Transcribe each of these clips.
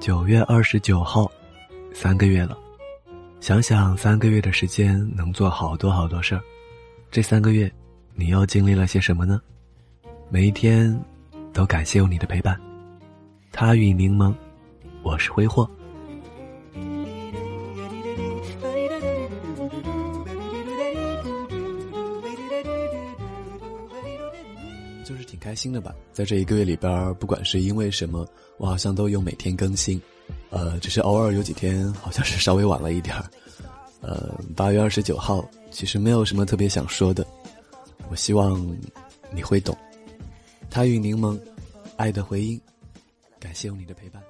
九月二十九号，三个月了。想想三个月的时间能做好多好多事儿，这三个月，你又经历了些什么呢？每一天，都感谢有你的陪伴。他与柠檬，我是挥霍。就是挺开心的吧，在这一个月里边，不管是因为什么，我好像都有每天更新，呃，只是偶尔有几天好像是稍微晚了一点儿。呃，八月二十九号，其实没有什么特别想说的，我希望你会懂。他与柠檬，爱的回音，感谢有你的陪伴。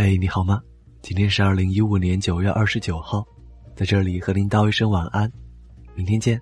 嘿，你好吗？今天是二零一五年九月二十九号，在这里和您道一声晚安，明天见。